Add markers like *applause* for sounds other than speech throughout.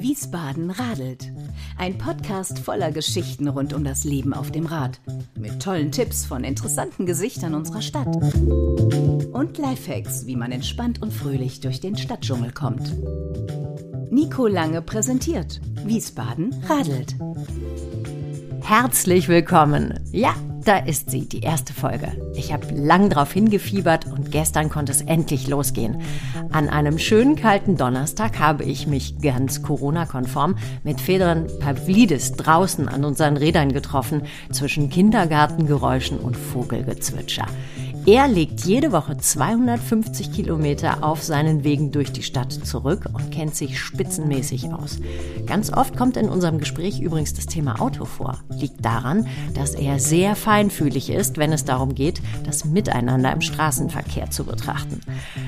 Wiesbaden radelt. Ein Podcast voller Geschichten rund um das Leben auf dem Rad. Mit tollen Tipps von interessanten Gesichtern unserer Stadt. Und Lifehacks, wie man entspannt und fröhlich durch den Stadtdschungel kommt. Nico Lange präsentiert Wiesbaden radelt. Herzlich willkommen. Ja, da ist sie, die erste Folge. Ich habe lang drauf hingefiebert gestern konnte es endlich losgehen. An einem schönen kalten Donnerstag habe ich mich ganz Corona-konform mit Federn Pavlidis draußen an unseren Rädern getroffen, zwischen Kindergartengeräuschen und Vogelgezwitscher. Er legt jede Woche 250 Kilometer auf seinen Wegen durch die Stadt zurück und kennt sich spitzenmäßig aus. Ganz oft kommt in unserem Gespräch übrigens das Thema Auto vor. Liegt daran, dass er sehr feinfühlig ist, wenn es darum geht, das Miteinander im Straßenverkehr zu betrachten.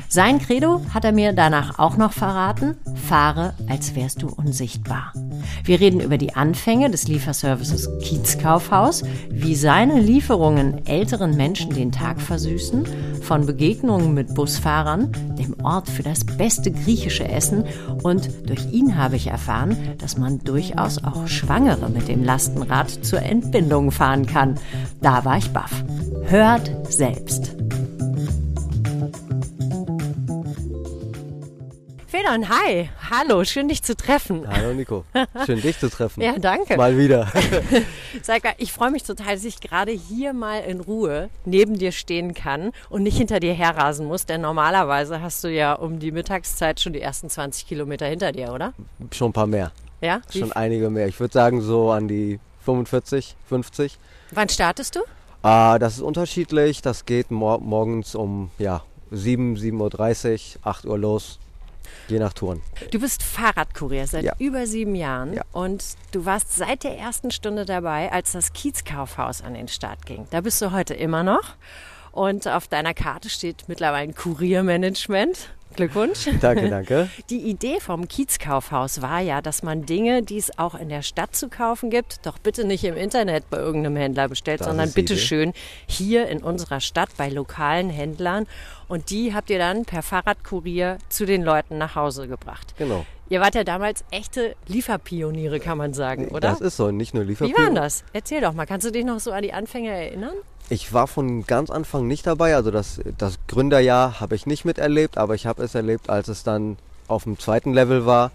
Sein Credo hat er mir danach auch noch verraten, fahre, als wärst du unsichtbar. Wir reden über die Anfänge des Lieferservices Kiezkaufhaus, wie seine Lieferungen älteren Menschen den Tag versüßen, von Begegnungen mit Busfahrern, dem Ort für das beste griechische Essen und durch ihn habe ich erfahren, dass man durchaus auch Schwangere mit dem Lastenrad zur Entbindung fahren kann. Da war ich baff. Hört selbst. Federn, hi. Hallo, schön dich zu treffen. Hallo Nico, schön dich zu treffen. *laughs* Ja, danke. Mal wieder. *laughs* Sag mal, ich freue mich total, dass ich gerade hier mal in Ruhe neben dir stehen kann und nicht hinter dir herrasen muss, denn normalerweise hast du ja um die Mittagszeit schon die ersten 20 Kilometer hinter dir, oder? Schon ein paar mehr. Ja? Wie Schon einige mehr. Ich würde sagen so an die 45, 50. Wann startest du? Ah, das ist unterschiedlich. Das geht mor morgens um ja, 7, 7.30 Uhr, 8 Uhr los. Je nach Touren. Du bist Fahrradkurier seit Ja. über sieben Jahren Ja. und du warst seit der ersten Stunde dabei, als das Kiezkaufhaus an den Start ging. Da bist du heute immer noch. Und auf deiner Karte steht mittlerweile Kuriermanagement. Glückwunsch. *laughs* Danke, danke. Die Idee vom Kiezkaufhaus war ja, dass man Dinge, die es auch in der Stadt zu kaufen gibt, doch bitte nicht im Internet bei irgendeinem Händler bestellt, Das sondern bitte Idee. schön hier in unserer Stadt bei lokalen Händlern. Und die habt ihr dann per Fahrradkurier zu den Leuten nach Hause gebracht. Genau. Ihr wart ja damals echte Lieferpioniere, kann man sagen, oder? Das ist so, nicht nur Wie Lieferpionier. war denn das? Erzähl doch mal. Kannst du dich noch so an die Anfänge erinnern? Ich war von ganz Anfang nicht dabei, also das, das Gründerjahr habe ich nicht miterlebt, aber ich habe es erlebt, als es dann auf dem zweiten Level war,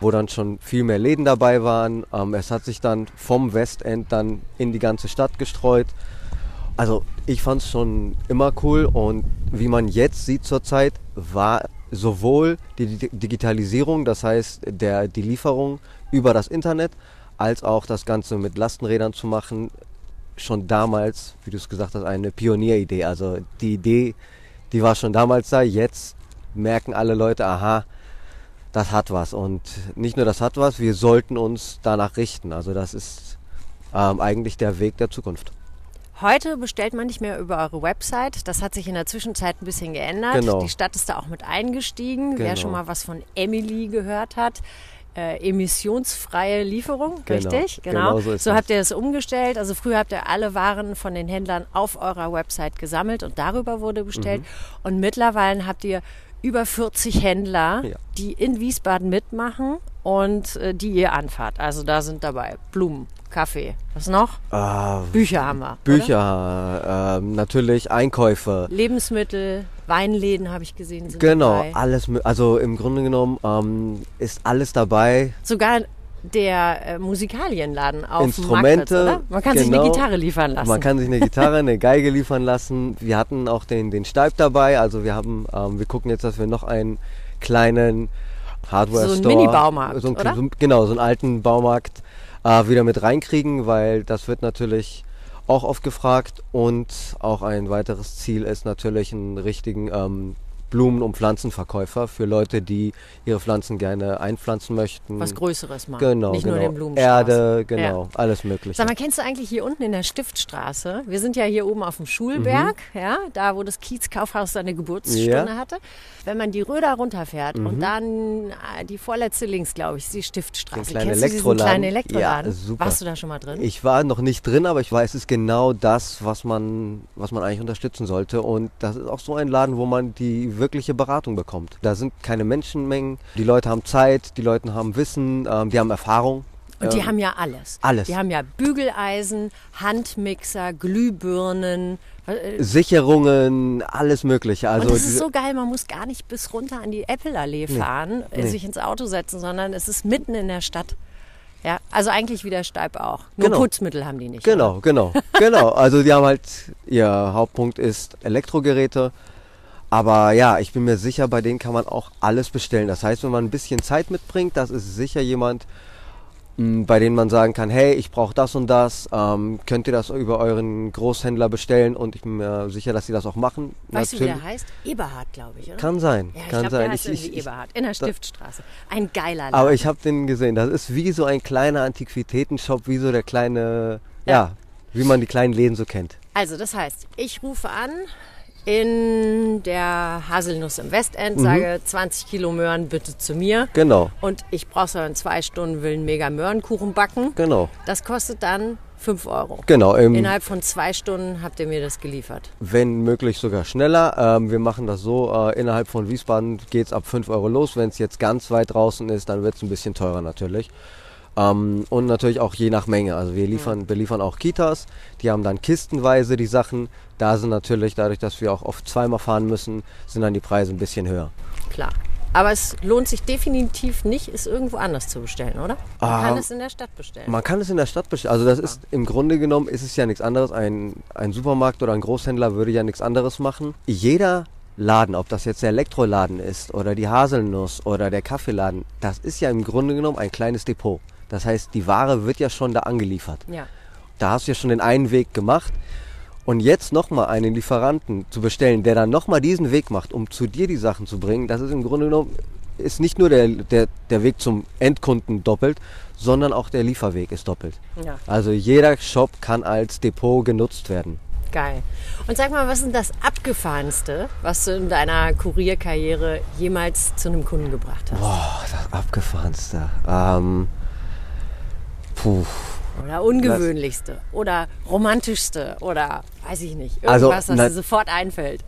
wo dann schon viel mehr Läden dabei waren. Ähm, es hat sich dann vom Westend dann in die ganze Stadt gestreut. Also ich fand es schon immer cool und wie man jetzt sieht zurzeit, war sowohl die Di- Digitalisierung, das heißt der, die Lieferung über das Internet, als auch das Ganze mit Lastenrädern zu machen, schon damals, wie du es gesagt hast, eine Pionieridee. Also die Idee, die war schon damals da. Jetzt merken alle Leute, aha, das hat was. Und nicht nur das hat was, wir sollten uns danach richten. Also das ist ähm, eigentlich der Weg der Zukunft. Heute bestellt man nicht mehr über eure Website. Das hat sich in der Zwischenzeit ein bisschen geändert. Genau. Die Stadt ist da auch mit eingestiegen. Wer Genau. schon mal was von Emily gehört hat. Äh, emissionsfreie Lieferung, Genau. richtig? Genau so ist das. habt ihr es umgestellt. Also früher habt ihr alle Waren von den Händlern auf eurer Website gesammelt und darüber wurde bestellt. Mhm. Und mittlerweile habt ihr über 40 Händler, Ja. die in Wiesbaden mitmachen und äh, die ihr anfahrt. Also da sind dabei Blumen, Kaffee, was noch? Ah, Bücher haben wir. Bücher, ähm, natürlich Einkäufe. Lebensmittel, Weinläden habe ich gesehen. Genau, Dabei. alles. Also im Grunde genommen ähm, ist alles dabei. Sogar der äh, Musikalienladen auf dem Instrumente, Marktplatz, oder? Man kann sich eine genau. Gitarre liefern lassen. Man kann sich eine Gitarre, eine *laughs* Geige liefern lassen. Wir hatten auch den, den Steib dabei. Also wir haben, ähm, wir gucken jetzt, dass wir noch einen kleinen Hardware-Store. So einen Mini-Baumarkt, so genau, so einen alten Baumarkt äh, wieder mit reinkriegen, weil das wird natürlich auch oft gefragt. Und auch ein weiteres Ziel ist natürlich einen richtigen ähm, Blumen- und Pflanzenverkäufer für Leute, die ihre Pflanzen gerne einpflanzen möchten. was Größeres machen. Genau, Nicht genau. nur den Blumenstrauß. Erde, genau, alles mögliche. Sag mal, kennst du eigentlich hier unten in der Stiftstraße? Wir sind ja hier oben auf dem Schulberg, ja, da wo das Kiezkaufhaus seine Geburtsstunde Mhm. Ja. Mhm. hatte. Wenn man die Röder runterfährt und dann äh, die vorletzte links, glaube ich, ist die Stiftstraße. Den Kennst du diesen kleinen Elektroladen? Ja, super. Warst du da schon mal drin? Ich war noch nicht drin, aber ich weiß, es ist genau das, was man, was man eigentlich unterstützen sollte. Und das ist auch so ein Laden, wo man die wirkliche Beratung bekommt. Da sind keine Menschenmengen, die Leute haben Zeit, die Leute haben Wissen, ähm, die haben Erfahrung. Und die Ähm, haben ja alles. alles. Die haben ja Bügeleisen, Handmixer, Glühbirnen. äh, Sicherungen, alles Mögliche. Also und es ist so geil, man muss gar nicht bis runter an die Apple-Allee fahren, äh, Nee. sich ins Auto setzen, sondern es ist mitten in der Stadt. Ja, also eigentlich wie der Steib auch. Nur Genau. Putzmittel haben die nicht. Genau, genau, genau. Also die haben halt, ihr Hauptpunkt ist Elektrogeräte. Aber ja, ich bin mir sicher, bei denen kann man auch alles bestellen. Das heißt, wenn man ein bisschen Zeit mitbringt, das ist sicher jemand, mh, bei dem man sagen kann, hey, ich brauche das und das, ähm, könnt ihr das über euren Großhändler bestellen und ich bin mir sicher, dass sie das auch machen. Weißt du, wie der heißt? Eberhard, glaube ich, oder? Kann sein, ja, ich kann glaube, sein. der heißt ich- Eberhard, in der Stiftstraße. Ein geiler Laden. aber ich habe den gesehen. Das ist wie so ein kleiner Antiquitätenshop, wie so der kleine, Ja. ja, wie man die kleinen Läden so kennt. Also, das heißt, ich rufe an in der Haselnuss im Westend, Mhm. sage 20 Kilo Möhren bitte zu mir. Genau, Und ich brauche so in zwei Stunden, will einen mega Möhrenkuchen backen. genau, Das kostet dann 5 Euro. genau. Im, Innerhalb von zwei Stunden habt ihr mir das geliefert. wenn möglich sogar schneller. Ähm, wir machen das so, äh, innerhalb von Wiesbaden geht es ab 5 Euro los. Wenn es jetzt ganz weit draußen ist, dann wird es ein bisschen teurer natürlich. Ähm, und natürlich auch je nach Menge. Also wir liefern, beliefern auch Kitas, die haben dann kistenweise die Sachen. Da sind natürlich, dadurch, dass wir auch oft zweimal fahren müssen, sind dann die Preise ein bisschen höher. Klar. Aber es lohnt sich definitiv nicht, es irgendwo anders zu bestellen, oder? Man Ah, kann es in der Stadt bestellen. Man kann es in der Stadt bestellen. Also das ist im Grunde genommen ist es ja nichts anderes. Ein, ein Supermarkt oder ein Großhändler würde ja nichts anderes machen. Jeder Laden, ob das jetzt der Elektroladen ist oder die Haselnuss oder der Kaffeeladen, das ist ja im Grunde genommen ein kleines Depot. Das heißt, die Ware wird ja schon da angeliefert. Ja. Da hast du ja schon den einen Weg gemacht. Und jetzt nochmal einen Lieferanten zu bestellen, der dann nochmal diesen Weg macht, um zu dir die Sachen zu bringen, das ist im Grunde genommen, ist nicht nur der, der, der Weg zum Endkunden doppelt, sondern auch der Lieferweg ist doppelt. ja. Also jeder Shop kann als Depot genutzt werden. Geil. Und sag mal, was ist denn das Abgefahrenste, was du in deiner Kurierkarriere jemals zu einem Kunden gebracht hast? Boah, das Abgefahrenste. Ähm, puh. Oder ungewöhnlichste? Oder romantischste? Oder weiß ich nicht. Also, Irgendwas, was na- dir sofort einfällt.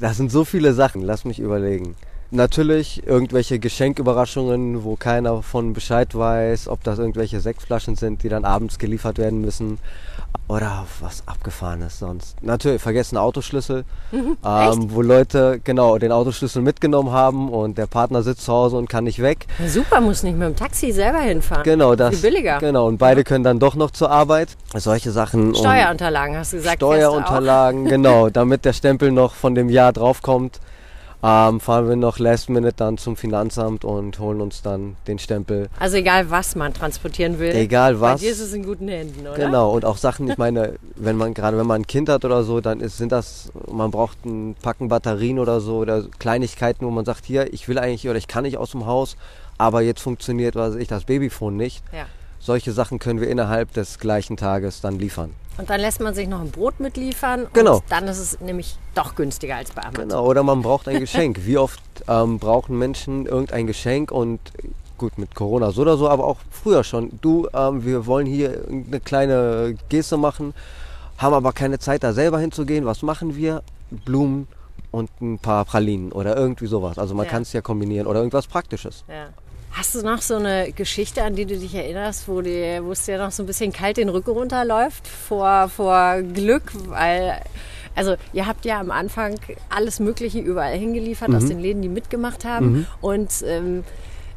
Das sind so viele Sachen, lass mich überlegen. Natürlich irgendwelche Geschenküberraschungen, wo keiner von Bescheid weiß, ob das irgendwelche Sektflaschen sind, die dann abends geliefert werden müssen. Oder was abgefahrenes sonst. Natürlich vergessene Autoschlüssel, ähm, wo Leute genau den Autoschlüssel mitgenommen haben und der Partner sitzt zu Hause und kann nicht weg. Na super, muss nicht mit dem Taxi selber hinfahren. Genau das. Viel billiger. Genau und beide können dann doch noch zur Arbeit. Solche Sachen. Steuerunterlagen, hast du gesagt. Steuerunterlagen, genau, *laughs* damit der Stempel noch von dem Jahr draufkommt, ähm, fahren wir noch Last Minute dann zum Finanzamt und holen uns dann den Stempel. Also egal, was man transportieren will. Egal Bei was. dir ist es in guten Händen, oder? Genau, und auch Sachen, ich meine, *laughs* wenn man gerade wenn man ein Kind hat oder so, dann ist, sind das, man braucht ein Packen Batterien oder so oder Kleinigkeiten, wo man sagt, hier, ich will eigentlich oder ich kann nicht aus dem Haus, aber jetzt funktioniert, was ich, das Babyphone nicht. Ja. Solche Sachen können wir innerhalb des gleichen Tages dann liefern. Und dann lässt man sich noch ein Brot mitliefern. Genau. Und dann ist es nämlich doch günstiger als bei Amazon. Genau, oder man braucht ein Geschenk. Wie oft ähm, brauchen Menschen irgendein Geschenk und gut, mit Corona so oder so, aber auch früher schon. Du, ähm, wir wollen hier eine kleine Geste machen, haben aber keine Zeit, da selber hinzugehen. Was machen wir? Blumen und ein paar Pralinen oder irgendwie sowas. Also man Ja. kann es ja kombinieren oder irgendwas Praktisches. Ja. Hast du noch so eine Geschichte, an die du dich erinnerst, wo, dir, wo es dir noch so ein bisschen kalt den Rücken runterläuft vor, vor Glück? Weil, also ihr habt ja am Anfang alles Mögliche überall hingeliefert aus den Läden, die mitgemacht haben. Und ähm,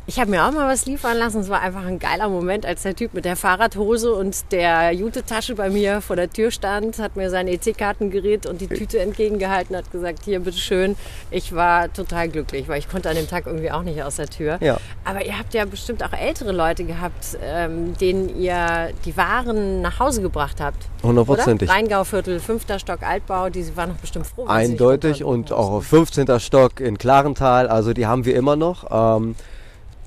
ich habe mir auch mal was liefern lassen. Es war einfach ein geiler Moment, als der Typ mit der Fahrradhose und der Jute-Tasche bei mir vor der Tür stand, hat mir sein EC-Kartengerät und die Tüte entgegengehalten, hat gesagt, hier, bitteschön. Ich war total glücklich, weil ich konnte an dem Tag irgendwie auch nicht aus der Tür. Ja. Aber ihr habt ja bestimmt auch ältere Leute gehabt, ähm, denen ihr die Waren nach Hause gebracht habt. Hundertprozentig. Rheingauviertel, fünfter Stock Altbau, die waren noch bestimmt froh. Eindeutig und auch auf 15. Stock in Klarental, also die haben wir immer noch. Ähm,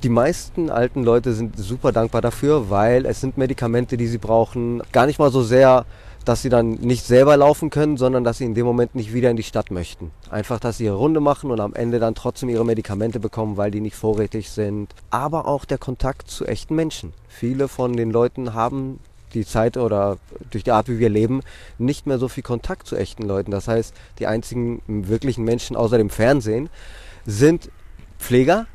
die meisten alten Leute sind super dankbar dafür, weil es sind Medikamente, die sie brauchen. Gar nicht mal so sehr, dass sie dann nicht selber laufen können, sondern dass sie in dem Moment nicht wieder in die Stadt möchten. Einfach, dass sie ihre Runde machen und am Ende dann trotzdem ihre Medikamente bekommen, weil die nicht vorrätig sind. Aber auch der Kontakt zu echten Menschen. Viele von den Leuten haben die Zeit oder durch die Art, wie wir leben, nicht mehr so viel Kontakt zu echten Leuten. Das heißt, die einzigen wirklichen Menschen außer dem Fernsehen sind Pfleger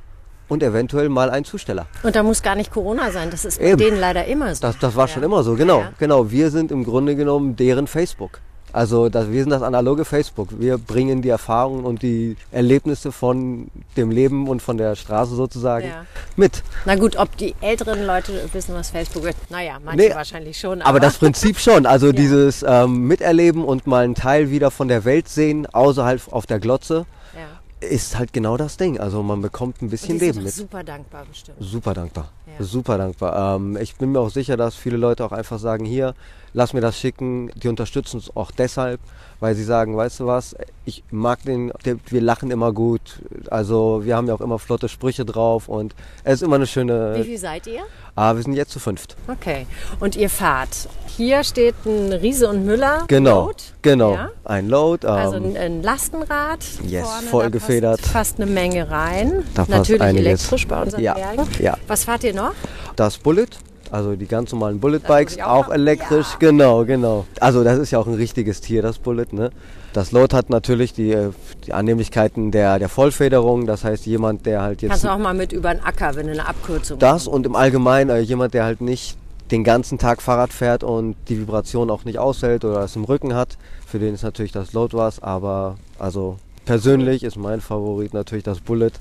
und eventuell mal ein Zusteller. Und da muss gar nicht Corona sein, das ist bei Eben. denen leider immer so. Das, das war Ja. schon immer so, genau. Ja. Genau, wir sind im Grunde genommen deren Facebook. Also das, wir sind das analoge Facebook. Wir bringen die Erfahrungen und die Erlebnisse von dem Leben und von der Straße sozusagen Ja. mit. Na gut, ob die älteren Leute wissen, was Facebook ist, naja, manche Nee, wahrscheinlich schon. Aber das Prinzip schon. Also *laughs* dieses ähm, Miterleben und mal einen Teil wieder von der Welt sehen, außerhalb auf der Glotze, ja. Ist halt genau das Ding. Also man bekommt ein bisschen Leben mit. super dankbar bestimmt. Super dankbar. Ja. Super dankbar. Ähm, ich bin mir auch sicher, dass viele Leute auch einfach sagen, hier, lass mir das schicken. Die unterstützen uns auch deshalb, weil sie sagen, weißt du was, ich mag den, wir lachen immer gut. Also wir haben ja auch immer flotte Sprüche drauf und es ist immer eine Wie schöne... viel seid ihr? Ah, wir sind jetzt zu fünft. Okay. Und ihr fahrt. Hier steht ein Riese und Müller. Genau, Load. genau. Ja? Ein Load. Ähm, Also ein, ein Lastenrad. Yes, vorne, voll da gefedert. Passt fast eine Menge rein. Da passt Natürlich einiges. elektrisch bei unseren Ja, Bergen. ja. Was fahrt ihr noch? Das Bullet, also die ganz normalen Bullet Bikes, auch auch, elektrisch, genau, genau. Also das ist ja auch ein richtiges Tier, das Bullet, ne? Das Load hat natürlich die, äh, die Annehmlichkeiten der, der Vollfederung, das heißt jemand, der halt jetzt Kannst du auch mal mit über den Acker, wenn du eine Abkürzung das und im Allgemeinen äh, jemand, der halt nicht den ganzen Tag Fahrrad fährt und die Vibration auch nicht aushält oder es im Rücken hat, für den ist natürlich das Load was, aber also persönlich ist mein Favorit natürlich das Bullet,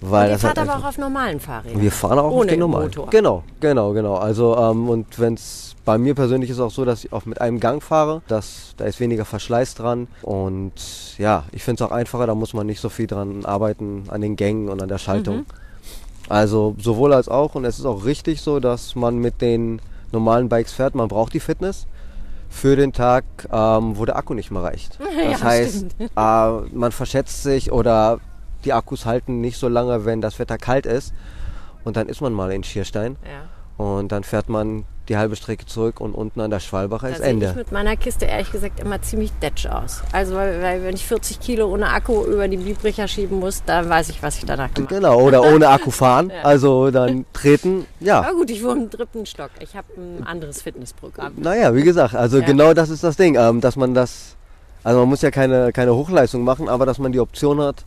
weil Und ihr fahrt aber auch auf normalen Fahrrädern. wir fahren auch auf Ohne den normalen. Motor. Genau, genau, genau. Also ähm, und wenn es bei mir persönlich ist auch so, dass ich auch mit einem Gang fahre, dass da ist weniger Verschleiß dran und ja, ich finde es auch einfacher. Da muss man nicht so viel dran arbeiten an den Gängen und an der Schaltung. Mhm. Also sowohl als auch und es ist auch richtig so, dass man mit den normalen Bikes fährt. Man braucht die Fitness für den Tag, ähm, wo der Akku nicht mehr reicht. *laughs* Das Ja, heißt, äh, man verschätzt sich oder die Akkus halten nicht so lange, wenn das Wetter kalt ist. Und dann ist man mal in Schierstein Ja. und dann fährt man die halbe Strecke zurück und unten an der Schwalbacher Da ist sehe ich Ende. mit meiner Kiste ehrlich gesagt immer ziemlich detsch aus. Also weil, weil wenn ich 40 Kilo ohne Akku über die Biebricher schieben muss, dann weiß ich, was ich danach gemacht habe. Genau, oder *laughs* ohne Akku fahren, also dann treten, ja. Aber gut, ich wohne im dritten Stock. Ich habe ein anderes Fitnessprogramm. Naja, wie gesagt, also Ja. genau das ist das Ding, ähm, dass man das, also man muss ja keine, keine Hochleistung machen, aber dass man die Option hat,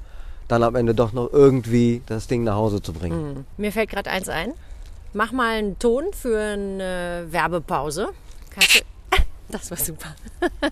dann am Ende doch noch irgendwie das Ding nach Hause zu bringen. Mir fällt gerade eins ein. Mach mal einen Ton für eine Werbepause. Kannst du *laughs* das war super. *laughs*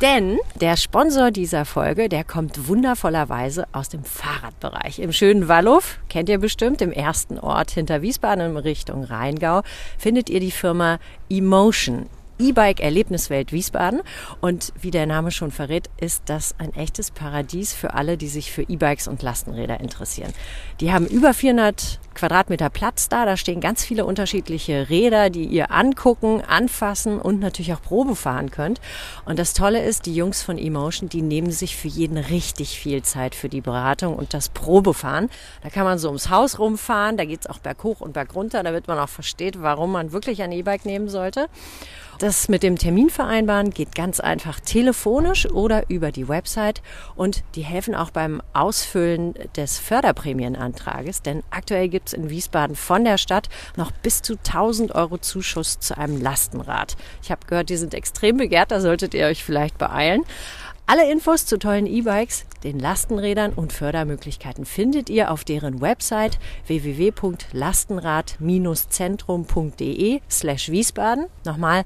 Denn der Sponsor dieser Folge, der kommt wundervollerweise aus dem Fahrradbereich. Im schönen Wallow, kennt ihr bestimmt, im ersten Ort hinter Wiesbaden in Richtung Rheingau, findet ihr die Firma Emotion. E-Bike Erlebniswelt Wiesbaden. Und wie der Name schon verrät, ist das ein echtes Paradies für alle, die sich für E-Bikes und Lastenräder interessieren. Die haben über 400 Quadratmeter Platz da. Da stehen ganz viele unterschiedliche Räder, die ihr angucken, anfassen und natürlich auch Probe fahren könnt. Und das Tolle ist, die Jungs von Emotion, die nehmen sich für jeden richtig viel Zeit für die Beratung und das Probefahren. Da kann man so ums Haus rumfahren, da geht's auch berghoch und bergunter, damit man auch versteht, warum man wirklich ein E-Bike nehmen sollte. Das mit dem Termin vereinbaren geht ganz einfach telefonisch oder über die Website und die helfen auch beim Ausfüllen des Förderprämienantrages, denn aktuell gibt es in Wiesbaden von der Stadt noch bis zu 1000 Euro Zuschuss zu einem Lastenrad. Ich habe gehört, die sind extrem begehrt, da solltet ihr euch vielleicht beeilen. Alle Infos zu tollen E-Bikes, den Lastenrädern und Fördermöglichkeiten findet ihr auf deren Website www.lastenrad-zentrum.de slash Wiesbaden. Nochmal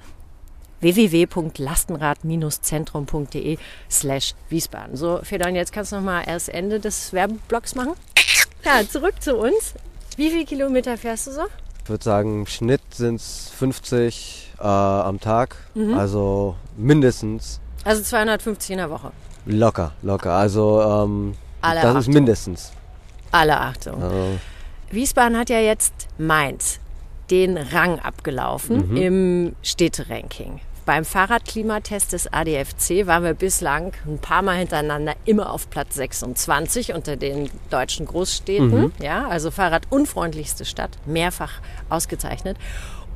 www.lastenrad-zentrum.de slash Wiesbaden. So, Fedon, jetzt kannst du noch mal erst Ende des Werbeblocks machen. Ja, zurück zu uns. Wie viele Kilometer fährst du so? Ich würde sagen, im Schnitt sind es 50 äh, am Tag, Mhm. also mindestens Also 250 in der Woche. locker, locker. Also ähm, das ist Achtung. mindestens. Alle Achtung. Äh, Wiesbaden hat ja jetzt Mainz den Rang abgelaufen im Städteranking. Beim Fahrradklimatest des ADFC waren wir bislang ein paar Mal hintereinander immer auf Platz 26 unter den deutschen Großstädten. Ja, also fahrradunfreundlichste Stadt, mehrfach ausgezeichnet.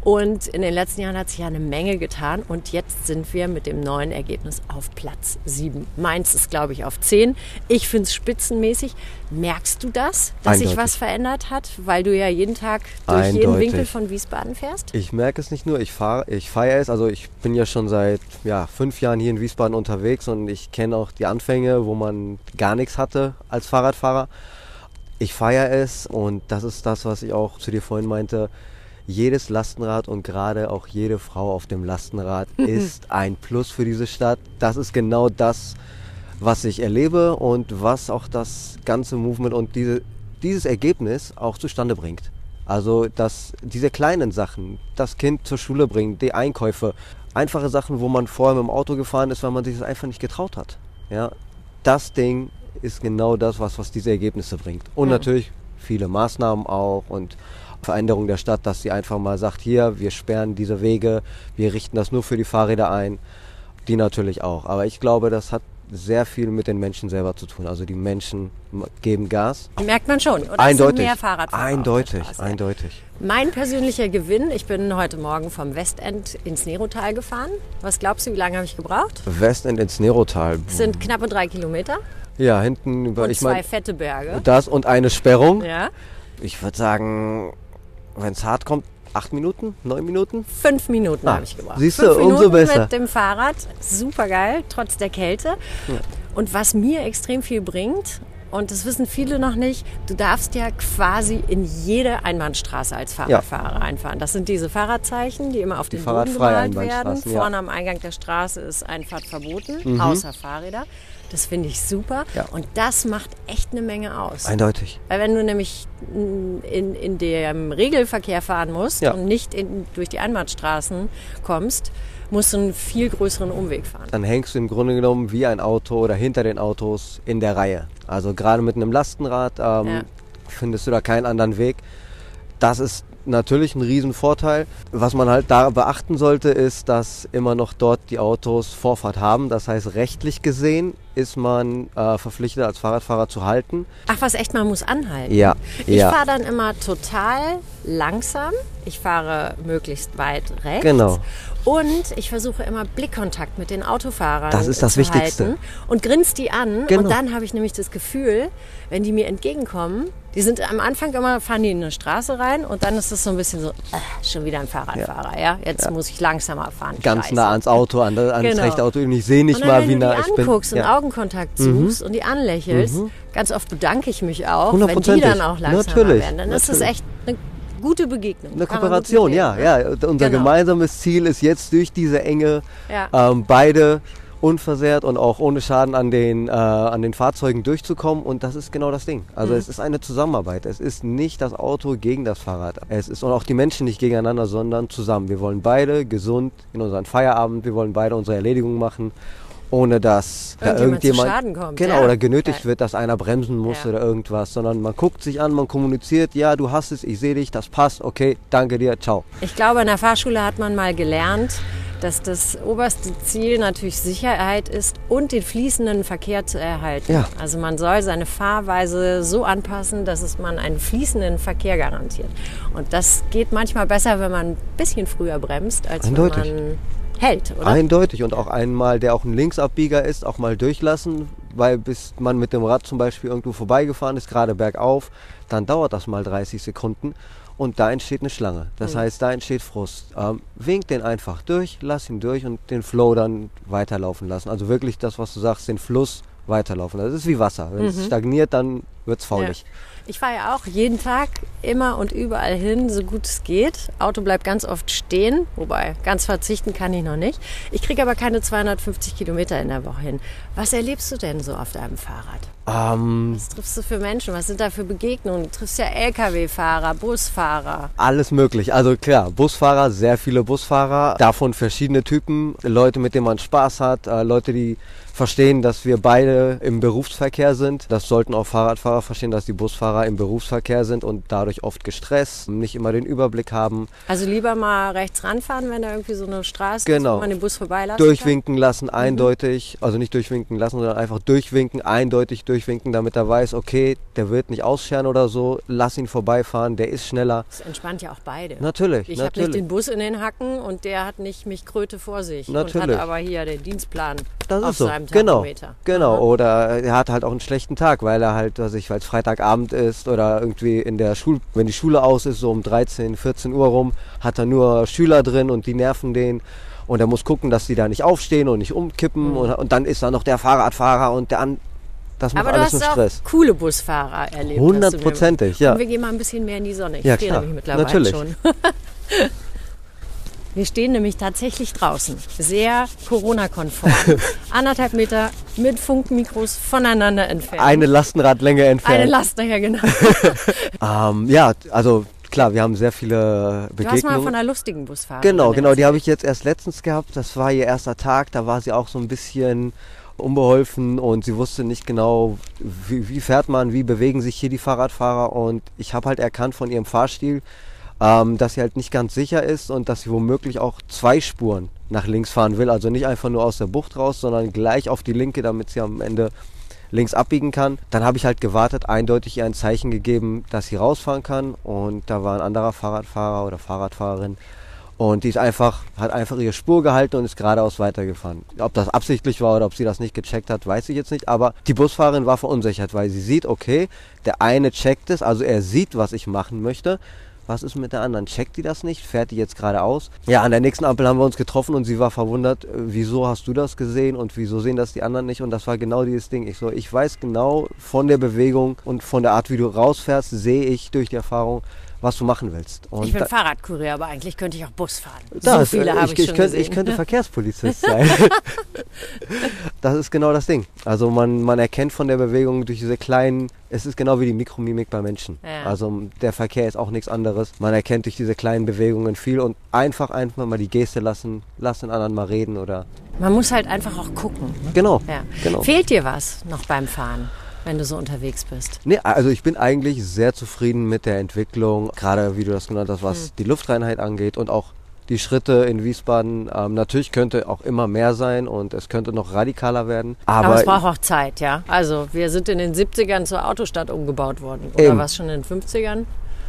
Und in den letzten Jahren hat sich ja eine Menge getan und jetzt sind wir mit dem neuen Ergebnis auf Platz 7. Mainz ist, glaube ich, auf 10. Ich finde es spitzenmäßig. Merkst du das, dass Eindeutig. sich was verändert hat, weil du ja jeden Tag durch jeden Eindeutig. Winkel von Wiesbaden fährst? Ich merke es nicht nur, ich fahre, ich feiere es. Also ich bin ja schon seit ja, fünf Jahren hier in Wiesbaden unterwegs und ich kenne auch die Anfänge, wo man gar nichts hatte als Fahrradfahrer. Ich feiere es und das ist das, was ich auch zu dir vorhin meinte. Jedes Lastenrad und gerade auch jede Frau auf dem Lastenrad *laughs* ist ein Plus für diese Stadt. Das ist genau das, was ich erlebe und was auch das ganze Movement und diese, dieses Ergebnis auch zustande bringt. Also, dass diese kleinen Sachen, das Kind zur Schule bringen, die Einkäufe, einfache Sachen, wo man vorher mit dem Auto gefahren ist, weil man sich das einfach nicht getraut hat. Ja, das Ding ist genau das, was, was diese Ergebnisse bringt. Und natürlich viele Maßnahmen auch und Veränderung der Stadt, dass sie einfach mal sagt, hier, wir sperren diese Wege, wir richten das nur für die Fahrräder ein. Die natürlich auch. Aber ich glaube, das hat sehr viel mit den Menschen selber zu tun. Also die Menschen geben Gas. Merkt man schon. Oder eindeutig. Mehr Fahrradfahrer eindeutig, eindeutig. Mein persönlicher Gewinn, ich bin heute Morgen vom Westend ins Nerotal gefahren. Was glaubst du, wie lange habe ich gebraucht? Westend ins Nerotal. Das sind knappe drei Kilometer Ja, hinten über, und ich zwei meine, fette Berge. das und eine Sperrung. Ja, Ich würde sagen, wenn es hart kommt, acht Minuten, neun Minuten. fünf Minuten Ah, habe ich gebraucht. siehst du, fünf umso besser. mit dem Fahrrad, super geil, trotz der Kälte. Und was mir extrem viel bringt, und das wissen viele noch nicht, du darfst ja quasi in jede Einbahnstraße als Fahrradfahrer einfahren. Das sind diese Fahrradzeichen, die immer auf den Boden gemalt werden. Einbahnstraßen, ja. Mhm. Vorne am Eingang der Straße ist Einfahrt verboten, außer Fahrräder. Das finde ich super. Ja. Und das macht echt eine Menge aus. Eindeutig. Weil wenn du nämlich in, in dem Regelverkehr fahren musst Ja. und nicht in, durch die Einbahnstraßen kommst, musst du einen viel größeren Umweg fahren. Dann hängst du im Grunde genommen wie ein Auto oder hinter den Autos in der Reihe. Also gerade mit einem Lastenrad ähm, Ja. findest du da keinen anderen Weg. Das ist natürlich ein Riesenvorteil. Was man halt da beachten sollte, ist, dass immer noch dort die Autos Vorfahrt haben. Das heißt, rechtlich gesehen ist man äh, verpflichtet, als Fahrradfahrer zu halten. Ach was, echt, man muss anhalten. Ja, Ich ja. fahre dann immer total langsam. Ich fahre möglichst weit rechts. Genau. Und ich versuche immer Blickkontakt mit den Autofahrern Das ist das zu Wichtigste. halten und grinst die an. Genau. Und dann habe ich nämlich das Gefühl, wenn die mir entgegenkommen, die sind am Anfang immer, fahren die in eine Straße rein und dann ist es so ein bisschen so, äh, schon wieder ein Fahrradfahrer, ja. Jetzt muss ich langsamer fahren. Ganz Scheiße. nah ans Auto, an, ans Genau. rechte Auto. Und ich sehe nicht dann, mal, wenn wie du nah die ich bin. anguckst und Ja. Mhm. Augenkontakt suchst und die anlächelst, ganz oft bedanke ich mich auch, wenn die dann auch langsamer Natürlich, werden. Dann ist es natürlich. echt eine gute Begegnung. Eine Kooperation, ja, ja. Unser Genau. gemeinsames Ziel ist jetzt durch diese Enge Ja. ähm, beide unversehrt und auch ohne Schaden an den, äh, an den Fahrzeugen durchzukommen. Und das ist genau das Ding. Also Mhm. es ist eine Zusammenarbeit. Es ist nicht das Auto gegen das Fahrrad. Es ist und auch die Menschen nicht gegeneinander, sondern zusammen. Wir wollen beide gesund in unseren Feierabend. Wir wollen beide unsere Erledigungen machen. Ohne dass da Irgendjemand zu irgendjemand Schaden kommt, genau ja. oder genötigt Ja. wird, dass einer bremsen muss Ja. oder irgendwas, sondern man guckt sich an, man kommuniziert, ja, du hast es, ich sehe dich, das passt, okay, danke dir, ciao. Ich glaube, in der Fahrschule hat man mal gelernt, dass das oberste Ziel natürlich Sicherheit ist und den fließenden Verkehr zu erhalten. Ja. Also man soll seine Fahrweise so anpassen, dass es man einen fließenden Verkehr garantiert. Und das geht manchmal besser, wenn man ein bisschen früher bremst, als Eindeutig. wenn man hält, oder? Eindeutig und auch einmal, der auch ein Linksabbieger ist, auch mal durchlassen, weil bis man mit dem Rad zum Beispiel irgendwo vorbeigefahren ist, gerade bergauf, dann dauert das mal 30 Sekunden und da entsteht eine Schlange. Das heißt, da entsteht Frust. Ähm, wink den einfach durch, lass ihn durch und den Flow dann weiterlaufen lassen. Also wirklich das, was du sagst, den Fluss weiterlaufen. Das ist wie Wasser. Wenn es stagniert, dann wird es faulig. Ja. Ich fahre ja auch jeden Tag immer und überall hin, so gut es geht. Auto bleibt ganz oft stehen, wobei ganz verzichten kann ich noch nicht. Ich kriege aber keine 250 Kilometer in der Woche hin. Was erlebst du denn so auf deinem Fahrrad? Ähm, Was triffst du für Menschen? Was sind da für Begegnungen? Du triffst ja Lkw-Fahrer, Busfahrer. Alles möglich. Also klar, Busfahrer, sehr viele Busfahrer, davon verschiedene Typen, Leute, mit denen man Spaß hat, äh, Leute, die verstehen, dass wir beide im Berufsverkehr sind. Das sollten auch Fahrradfahrer verstehen, dass die Busfahrer im Berufsverkehr sind und dadurch oft gestresst, nicht immer den Überblick haben. Also lieber mal rechts ranfahren, wenn da irgendwie so eine Straße Genau. ist, wo man den Bus vorbeilassen Durchwinken lassen, Mhm. eindeutig, also nicht durchwinken lassen, sondern einfach durchwinken, eindeutig durchwinken, damit er weiß, okay, der wird nicht ausscheren oder so, lass ihn vorbeifahren, der ist schneller. Das entspannt ja auch beide. Natürlich, Ich habe nicht den Bus in den Hacken und der hat nicht mich Kröte vor sich und Natürlich. hat aber hier den Dienstplan Das auf ist so. seinem Genau. Tachometer. Genau. Aha. Oder er hat halt auch einen schlechten Tag, weil er halt, was ich, weil es Freitagabend ist oder irgendwie in der Schule, wenn die Schule aus ist, so um 13, 14 Uhr rum, hat er nur Schüler drin und die nerven den. Und er muss gucken, dass die da nicht aufstehen und nicht umkippen. Mhm. Und, und dann ist da noch der Fahrradfahrer und der an. Das macht Aber du alles hast nur auch Stress. coole Busfahrer erlebt. du Hundertprozentig, ja. Und wir gehen mal ein bisschen mehr in die Sonne. Ich Ja, klar. nämlich mittlerweile Natürlich. schon. *laughs* Wir stehen nämlich tatsächlich draußen, sehr Corona-konform. *laughs* Anderthalb Meter mit Funkmikros voneinander entfernt. Eine Lastenradlänge entfernt. Eine Last, ja genau. *laughs* Ähm, ja, also klar, wir haben sehr viele Du hast mal Begegnungen. von einer lustigen Busfahrerin Genau, genau, die habe ich jetzt erst letztens gehabt. Das war ihr erster Tag, da war sie auch so ein bisschen unbeholfen und sie wusste nicht genau, wie, wie fährt man, wie bewegen sich hier die Fahrradfahrer und ich habe halt erkannt von ihrem Fahrstil, ähm, dass sie halt nicht ganz sicher ist und dass sie womöglich auch zwei Spuren nach links fahren will. Also nicht einfach nur aus der Bucht raus, sondern gleich auf die linke, damit sie am Ende links abbiegen kann. Dann habe ich halt gewartet, eindeutig ihr ein Zeichen gegeben, dass sie rausfahren kann. Und da war ein anderer Fahrradfahrer oder Fahrradfahrerin. Und die ist einfach, hat einfach ihre Spur gehalten und ist geradeaus weitergefahren. Ob das absichtlich war oder ob sie das nicht gecheckt hat, weiß ich jetzt nicht. Aber die Busfahrerin war verunsichert, weil sie sieht, okay, der eine checkt es, also er sieht, was ich machen möchte. Was ist mit der anderen? Checkt die das nicht? Fährt die jetzt geradeaus? Ja, an der nächsten Ampel haben wir uns getroffen und sie war verwundert, äh, wieso hast du das gesehen und wieso sehen das die anderen nicht? Und das war genau dieses Ding. Ich so, ich weiß genau von der Bewegung und von der Art, wie du rausfährst, sehe ich durch die Erfahrung, was du machen willst. Und Ich bin da- Fahrradkurier, aber eigentlich könnte ich auch Bus fahren. das, so viele äh, habe ich, ich, schon könnte, gesehen. ich könnte Verkehrspolizist sein. *laughs* das ist genau das Ding. Also man, man erkennt von der Bewegung durch diese kleinen, es ist genau wie die Mikromimik bei Menschen. Ja. Also der Verkehr ist auch nichts anderes. Man erkennt durch diese kleinen Bewegungen viel und einfach einfach mal die Geste lassen, lass den anderen mal reden oder Man muss halt einfach auch gucken. genau. Ja. genau. Fehlt dir was noch beim Fahren, wenn du so unterwegs bist? Nee, also ich bin eigentlich sehr zufrieden mit der Entwicklung, gerade wie du das genannt hast, was Hm. die Luftreinheit angeht und auch die Schritte in Wiesbaden. Ähm, natürlich könnte auch immer mehr sein und es könnte noch radikaler werden. Aber, Aber, es braucht auch Zeit, ja. Also wir sind in den 70ern zur Autostadt umgebaut worden. Oder Eben. was schon in den 50ern?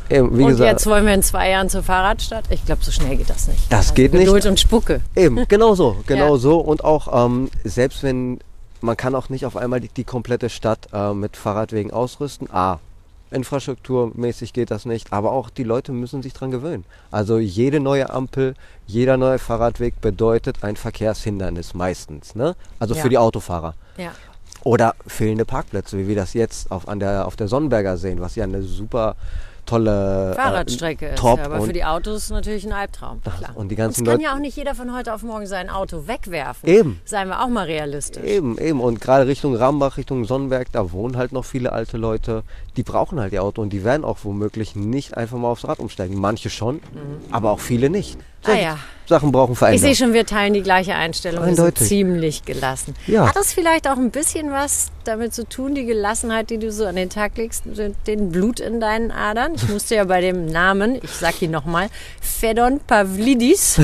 eben, wie und gesagt, jetzt wollen wir in zwei Jahren zur Fahrradstadt. Ich glaube, so schnell geht das nicht. Das geht nicht. Geduld und Spucke. Eben, genau so, *laughs* genau Ja. so. Und auch, ähm, selbst wenn, man kann auch nicht auf einmal die, die komplette Stadt äh, mit Fahrradwegen ausrüsten. A, infrastrukturmäßig geht das nicht, aber auch die Leute müssen sich dran gewöhnen. Also jede neue Ampel, jeder neue Fahrradweg bedeutet ein Verkehrshindernis meistens, ne? Also Ja. für die Autofahrer. Ja. Oder fehlende Parkplätze, wie wir das jetzt auf, an der, auf der Sonnenberger sehen, was ja eine super tolle äh, Fahrradstrecke ist. top Ja, aber und für die Autos natürlich ein Albtraum. Klar. und die ganzen es kann Leute- ja auch nicht jeder von heute auf morgen sein Auto wegwerfen. Eben. Seien wir auch mal realistisch. Eben, eben. Und gerade Richtung Rambach, Richtung Sonnenberg, da wohnen halt noch viele alte Leute. Die brauchen halt ihr Auto und die werden auch womöglich nicht einfach mal aufs Rad umsteigen. Manche schon, aber auch viele nicht. Ah ja. Sachen brauchen Ich Veränderung. sehe schon, wir teilen die gleiche Einstellung. Wir sind Eindeutig. ziemlich gelassen. Ja. Hat das vielleicht auch ein bisschen was damit zu tun, die Gelassenheit, die du so an den Tag legst, mit den Blut in deinen Adern? Ich musste ja bei dem Namen, ich sag ihn nochmal, Fedon Pavlidis,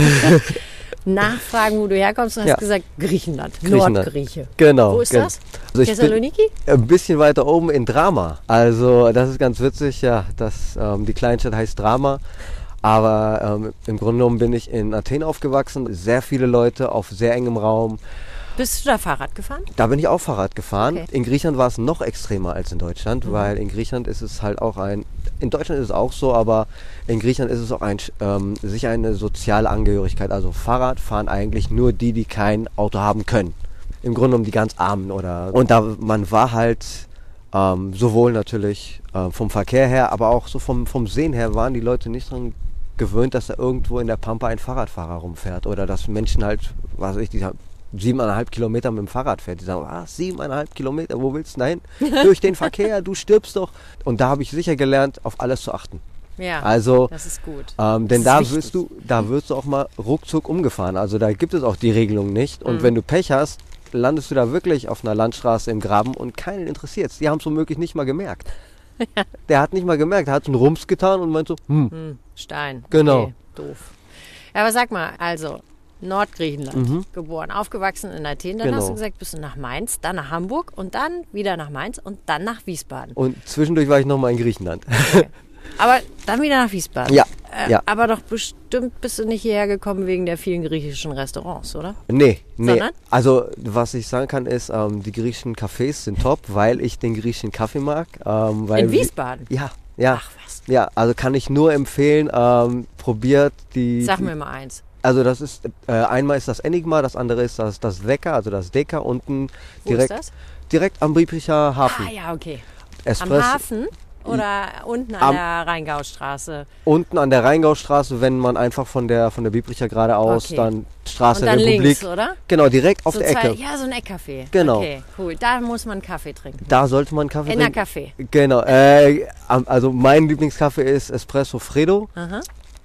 *laughs* nachfragen, wo du herkommst. Du hast Ja. gesagt Griechenland, Griechenland. Nordgrieche. Genau. Wo ist gen- das? Also ich Thessaloniki? ein bisschen weiter oben in Drama. Also das ist ganz witzig, ja. Das, ähm, die Kleinstadt heißt Drama. Aber ähm, im Grunde genommen bin ich in Athen aufgewachsen. Sehr viele Leute auf sehr engem Raum. Bist du da Fahrrad gefahren? Da bin ich auch Fahrrad gefahren. Okay. In Griechenland war es noch extremer als in Deutschland, weil in Griechenland ist es halt auch ein, in Deutschland ist es auch so, aber in Griechenland ist es auch ein, ähm, sicher eine soziale Angehörigkeit. Also Fahrrad fahren eigentlich nur die, die kein Auto haben können. Im Grunde genommen die ganz Armen oder. Und da man war halt ähm, sowohl natürlich äh, vom Verkehr her, aber auch so vom, vom Sehen her waren die Leute nicht dran gewöhnt, dass da irgendwo in der Pampa ein Fahrradfahrer rumfährt oder dass Menschen halt, was weiß ich, die siebeneinhalb Kilometer mit dem Fahrrad fährt. Die sagen, was, siebeneinhalb Kilometer, wo willst du hin? *laughs* Durch den Verkehr, du stirbst doch. Und da habe ich sicher gelernt, auf alles zu achten. Ja. Also, das ist gut. ähm, denn da wirst du, da wirst du auch mal ruckzuck umgefahren. Also da gibt es auch die Regelung nicht. Und Mhm. wenn du Pech hast, landest du da wirklich auf einer Landstraße im Graben und keinen interessiert's. Die haben es womöglich nicht mal gemerkt. *laughs* Der hat nicht mal gemerkt, er hat so einen Rums getan und meint so, hm, Hm, Stein. Genau. Okay, doof. Ja, aber sag mal, also Nordgriechenland, geboren, aufgewachsen in Athen. Dann Mhm. Genau. hast du gesagt, bist du nach Mainz, dann nach Hamburg und dann wieder nach Mainz und dann nach Wiesbaden. Und zwischendurch war ich nochmal in Griechenland. *laughs* Aber dann wieder nach Wiesbaden. Ja, Äh, ja. Aber doch bestimmt bist du nicht hierher gekommen wegen der vielen griechischen Restaurants, oder? Nee, nee. Sondern? Also, was ich sagen kann, ist, ähm, die griechischen Cafés sind top, weil ich den griechischen Kaffee mag. Ähm, weil In Wiesbaden? Ja, ja. Ach was. Ja, also kann ich nur empfehlen, ähm, probiert die. Sag mir mal eins. Also das ist, äh, einmal ist das Enigma, das andere ist das, das Decker, also das Decker unten Wo direkt, ist das? direkt am Biebricher Hafen. Ah ja, okay. Am Espresso. Hafen oder unten an Am- der Rheingaustraße? Unten an der Rheingaustraße, wenn man einfach von der, von der Biebricher geradeaus, Okay. dann Straße Und dann Republik. links, oder? Genau, direkt auf so der zwei, Ecke. Ja, so ein Eckcafé. Genau. Okay, cool. Da muss man Kaffee trinken. Da sollte man Kaffee In der trinken. Kaffee. Genau, äh, also mein Lieblingskaffee ist Espresso Fredo, Aha.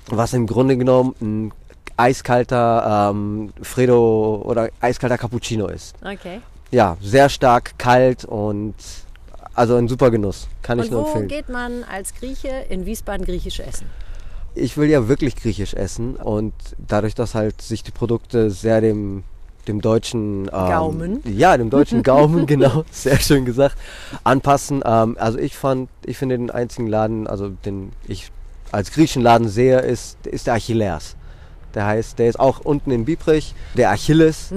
was im Grunde genommen ein eiskalter ähm, Fredo oder eiskalter Cappuccino ist. Okay. Ja, sehr stark, kalt und also ein super Genuss. Kann ich Und nur wo empfehlen. geht man als Grieche in Wiesbaden griechisch essen? Ich will ja wirklich griechisch essen und dadurch, dass halt sich die Produkte sehr dem dem deutschen ähm, Gaumen. ja dem deutschen *laughs* Gaumen genau sehr schön gesagt anpassen ähm, also ich fand ich finde den einzigen Laden also den ich als griechischen Laden sehe ist ist der Achilleas der heißt der ist auch unten in Biebrich der Achilles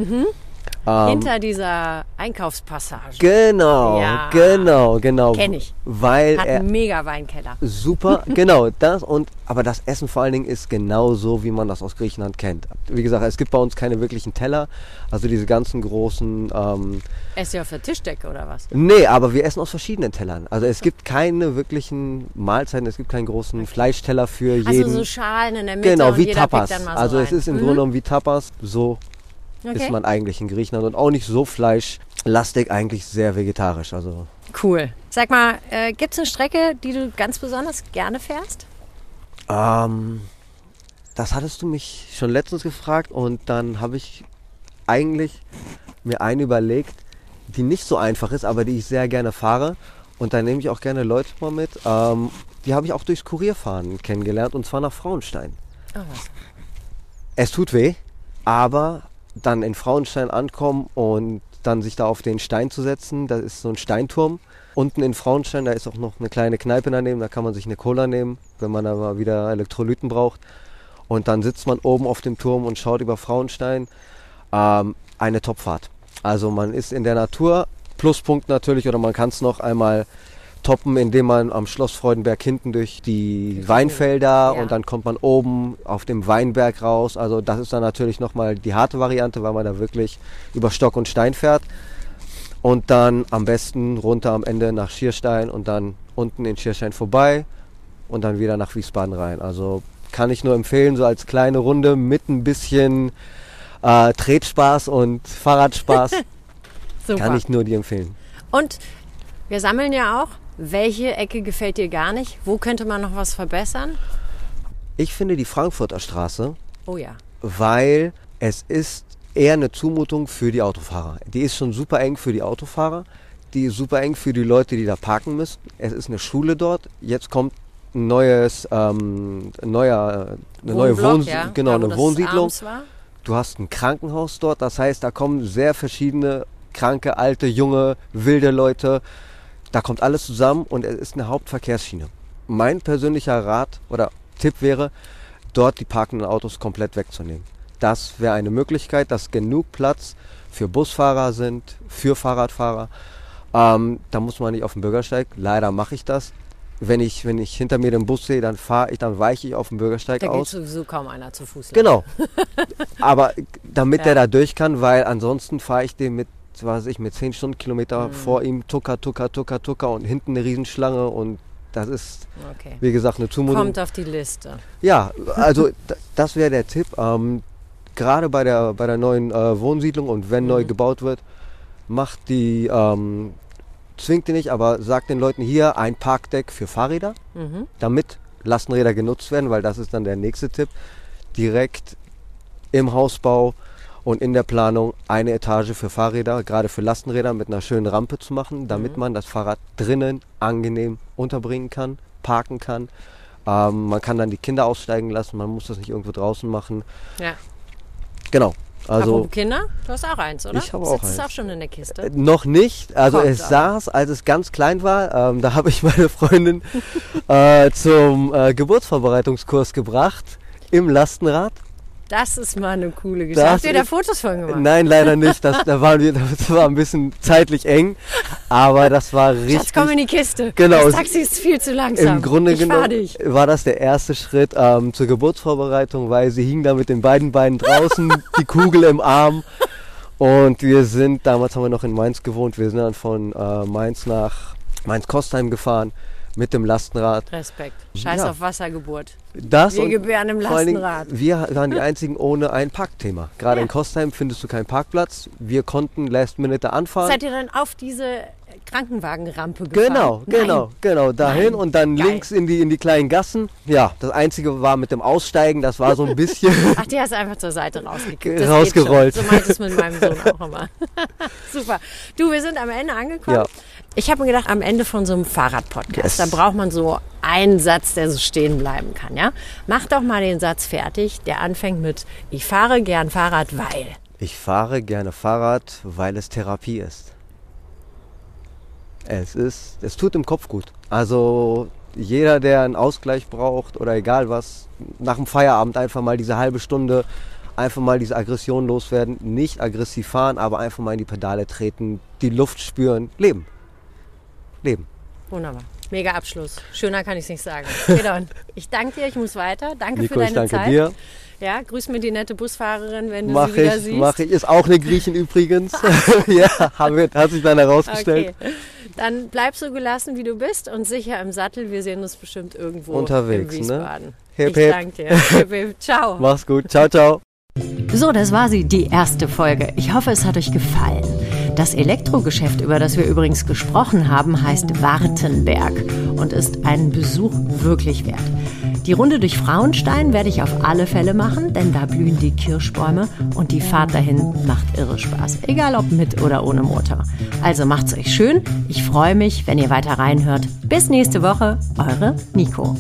ähm, Hinter dieser Einkaufspassage. genau Ja. genau genau Kenn ich. weil Hat er einen mega Weinkeller. Super, *laughs* genau, das und aber das Essen vor allen Dingen ist genau so, wie man das aus Griechenland kennt. Wie gesagt, es gibt bei uns keine wirklichen Teller, also diese ganzen großen, ähm, Esst ihr auf der Tischdecke oder was? nee, aber wir essen aus verschiedenen Tellern. Also es gibt keine wirklichen Mahlzeiten, es gibt keinen großen Fleischteller für jeden. Also so Schalen in der Mitte genau, wie Tapas. so also es ist im Mhm. Grunde genommen wie Tapas, so Okay. ist man eigentlich in Griechenland und auch nicht so fleischlastig, eigentlich sehr vegetarisch. Also Cool. Sag mal, äh, gibt es eine Strecke, die du ganz besonders gerne fährst? Ähm, das hattest du mich schon letztens gefragt und dann habe ich eigentlich mir eine überlegt, die nicht so einfach ist, aber die ich sehr gerne fahre. Und da nehme ich auch gerne Leute mal mit. Ähm, die habe ich auch durchs Kurierfahren kennengelernt und zwar nach Frauenstein. Oh? Es tut weh, aber dann in Frauenstein ankommen und dann sich da auf den Stein zu setzen, da ist so ein Steinturm. Unten in Frauenstein, da ist auch noch eine kleine Kneipe daneben, da kann man sich eine Cola nehmen, wenn man mal wieder Elektrolyten braucht. Und dann sitzt man oben auf dem Turm und schaut über Frauenstein. Ähm, eine Topfahrt. Also man ist in der Natur, Pluspunkt natürlich, oder man kann es noch einmal toppen, indem man am Schloss Freudenberg hinten durch die Weinfelder Ja. und dann kommt man oben auf dem Weinberg raus. Also das ist dann natürlich nochmal die harte Variante, weil man da wirklich über Stock und Stein fährt. Und dann am besten runter am Ende nach Schierstein und dann unten in Schierstein vorbei und dann wieder nach Wiesbaden rein. Also kann ich nur empfehlen, so als kleine Runde mit ein bisschen äh, Tretspaß und *laughs* Fahrradspaß kann ich nur dir empfehlen. Und wir sammeln ja auch. Welche Ecke gefällt dir gar nicht? Wo könnte man noch was verbessern? Ich finde die Frankfurter Straße, Oh ja. weil es ist eher eine Zumutung für die Autofahrer. Die ist schon super eng für die Autofahrer, die ist super eng für die Leute, die da parken müssen. Es ist eine Schule dort. Jetzt kommt ein neues, ähm, ein neuer, eine neue Wohn ja, genau, da, eine Wohnsiedlung. Du hast ein Krankenhaus dort, das heißt, da kommen sehr verschiedene kranke, alte, junge, wilde Leute. Da kommt alles zusammen und es ist eine Hauptverkehrsschiene. Mein persönlicher Rat oder Tipp wäre, dort die parkenden Autos komplett wegzunehmen. Das wäre eine Möglichkeit, dass genug Platz für Busfahrer sind, für Fahrradfahrer. Ähm, da muss man nicht auf den Bürgersteig. Leider mache ich das. Wenn ich, wenn ich hinter mir den Bus sehe, dann fahre ich, dann weiche ich auf den Bürgersteig Da geht aus. sowieso kaum einer zu Fuß. lang. Genau. *laughs* Aber damit Ja. der da durch kann, weil ansonsten fahre ich den mit, was weiß ich, mit 10 Stundenkilometer Mhm. vor ihm, tucker, tucker, tucker, tucker und hinten eine Riesenschlange und das ist, Okay. wie gesagt, eine Zumutung. Kommt auf die Liste. Ja, also das wäre der Tipp. Ähm, Gerade bei der, bei der neuen äh, Wohnsiedlung und wenn Mhm. neu gebaut wird, macht die, ähm, zwingt die nicht, aber sagt den Leuten hier ein Parkdeck für Fahrräder, Mhm. damit Lastenräder genutzt werden, weil das ist dann der nächste Tipp. Direkt im Hausbau und in der Planung eine Etage für Fahrräder, gerade für Lastenräder mit einer schönen Rampe zu machen, damit Mhm. man das Fahrrad drinnen angenehm unterbringen kann, parken kann. Ähm, man kann dann die Kinder aussteigen lassen, man muss das nicht irgendwo draußen machen. Ja. Genau. Also Apropos Kinder, du hast auch eins, oder? Ich habe auch Sitzt eins. auch schon in der Kiste. Äh, Noch nicht. Also Kommt es aber. saß, als es ganz klein war. Ähm, da habe ich meine Freundin *laughs* äh, zum äh, Geburtsvorbereitungskurs gebracht im Lastenrad. Das ist mal eine coole Geschichte. Das Habt ihr da Fotos von gemacht? Nein, leider nicht. Das, da waren wir, das war ein bisschen zeitlich eng, aber das war richtig. komm in die Kiste. Genau. Das Taxi ist viel zu langsam. Im Grunde genommen war das der erste Schritt ähm, zur Geburtsvorbereitung, weil sie hing da mit den beiden Beinen draußen, *laughs* die Kugel im Arm. Und wir sind, damals haben wir noch in Mainz gewohnt, wir sind dann von äh, Mainz nach Mainz-Kostheim gefahren mit dem Lastenrad. Respekt. Scheiß Ja. auf Wassergeburt. Das Wir gebären im allen Dingen, Lastenrad. wir waren die *laughs* einzigen ohne ein Parkthema. Gerade Ja. in Kostheim findest du keinen Parkplatz. Wir konnten Last Minute anfahren. Seid ihr dann auf diese Krankenwagenrampe gefahren? Genau, Nein. genau, genau. Dahin Nein. und dann Geil. links in die, in die kleinen Gassen. Ja, das Einzige war mit dem Aussteigen, das war so ein bisschen. *laughs* Ach, die hast du einfach zur Seite rausgekippt. Rausgerollt. So meinte es mit meinem Sohn *laughs* auch immer. Super. Du, wir sind am Ende angekommen. Ja. Ich habe mir gedacht, am Ende von so einem Fahrradpodcast, Yes. da braucht man so einen Satz, der so stehen bleiben kann. Ja? Mach doch mal den Satz fertig, der anfängt mit Ich fahre gern Fahrrad, weil. Ich fahre gerne Fahrrad, weil es Therapie ist. Es ist, es tut im Kopf gut. Also jeder, der einen Ausgleich braucht oder egal was, nach dem Feierabend einfach mal diese halbe Stunde, einfach mal diese Aggression loswerden, nicht aggressiv fahren, aber einfach mal in die Pedale treten, die Luft spüren, leben. Leben. Wunderbar. Mega Abschluss. Schöner kann ich es nicht sagen. *laughs* Gedon, ich danke dir, ich muss weiter. Danke Nico, für ich deine danke Zeit. dir. Ja, grüß mir die nette Busfahrerin, wenn du Mach sie wieder ich, siehst. mach ich. Ist auch eine Griechin übrigens. *laughs* *laughs* ja, haben wir, hat sich dann herausgestellt. Okay. Dann bleib so gelassen, wie du bist und sicher im Sattel. Wir sehen uns bestimmt irgendwo Unterwegs, in ne? Wiesbaden. Hip, ich hip. danke dir. Hip, hip. Ciao. Mach's gut. Ciao, ciao. So, das war sie, die erste Folge. Ich hoffe, es hat euch gefallen. Das Elektrogeschäft, über das wir übrigens gesprochen haben, heißt Wartenberg und ist einen Besuch wirklich wert. Die Runde durch Frauenstein werde ich auf alle Fälle machen, denn da blühen die Kirschbäume und die Fahrt dahin macht irre Spaß, egal ob mit oder ohne Motor. Also macht's euch schön. Ich freue mich, wenn ihr weiter reinhört. Bis nächste Woche, eure Nico.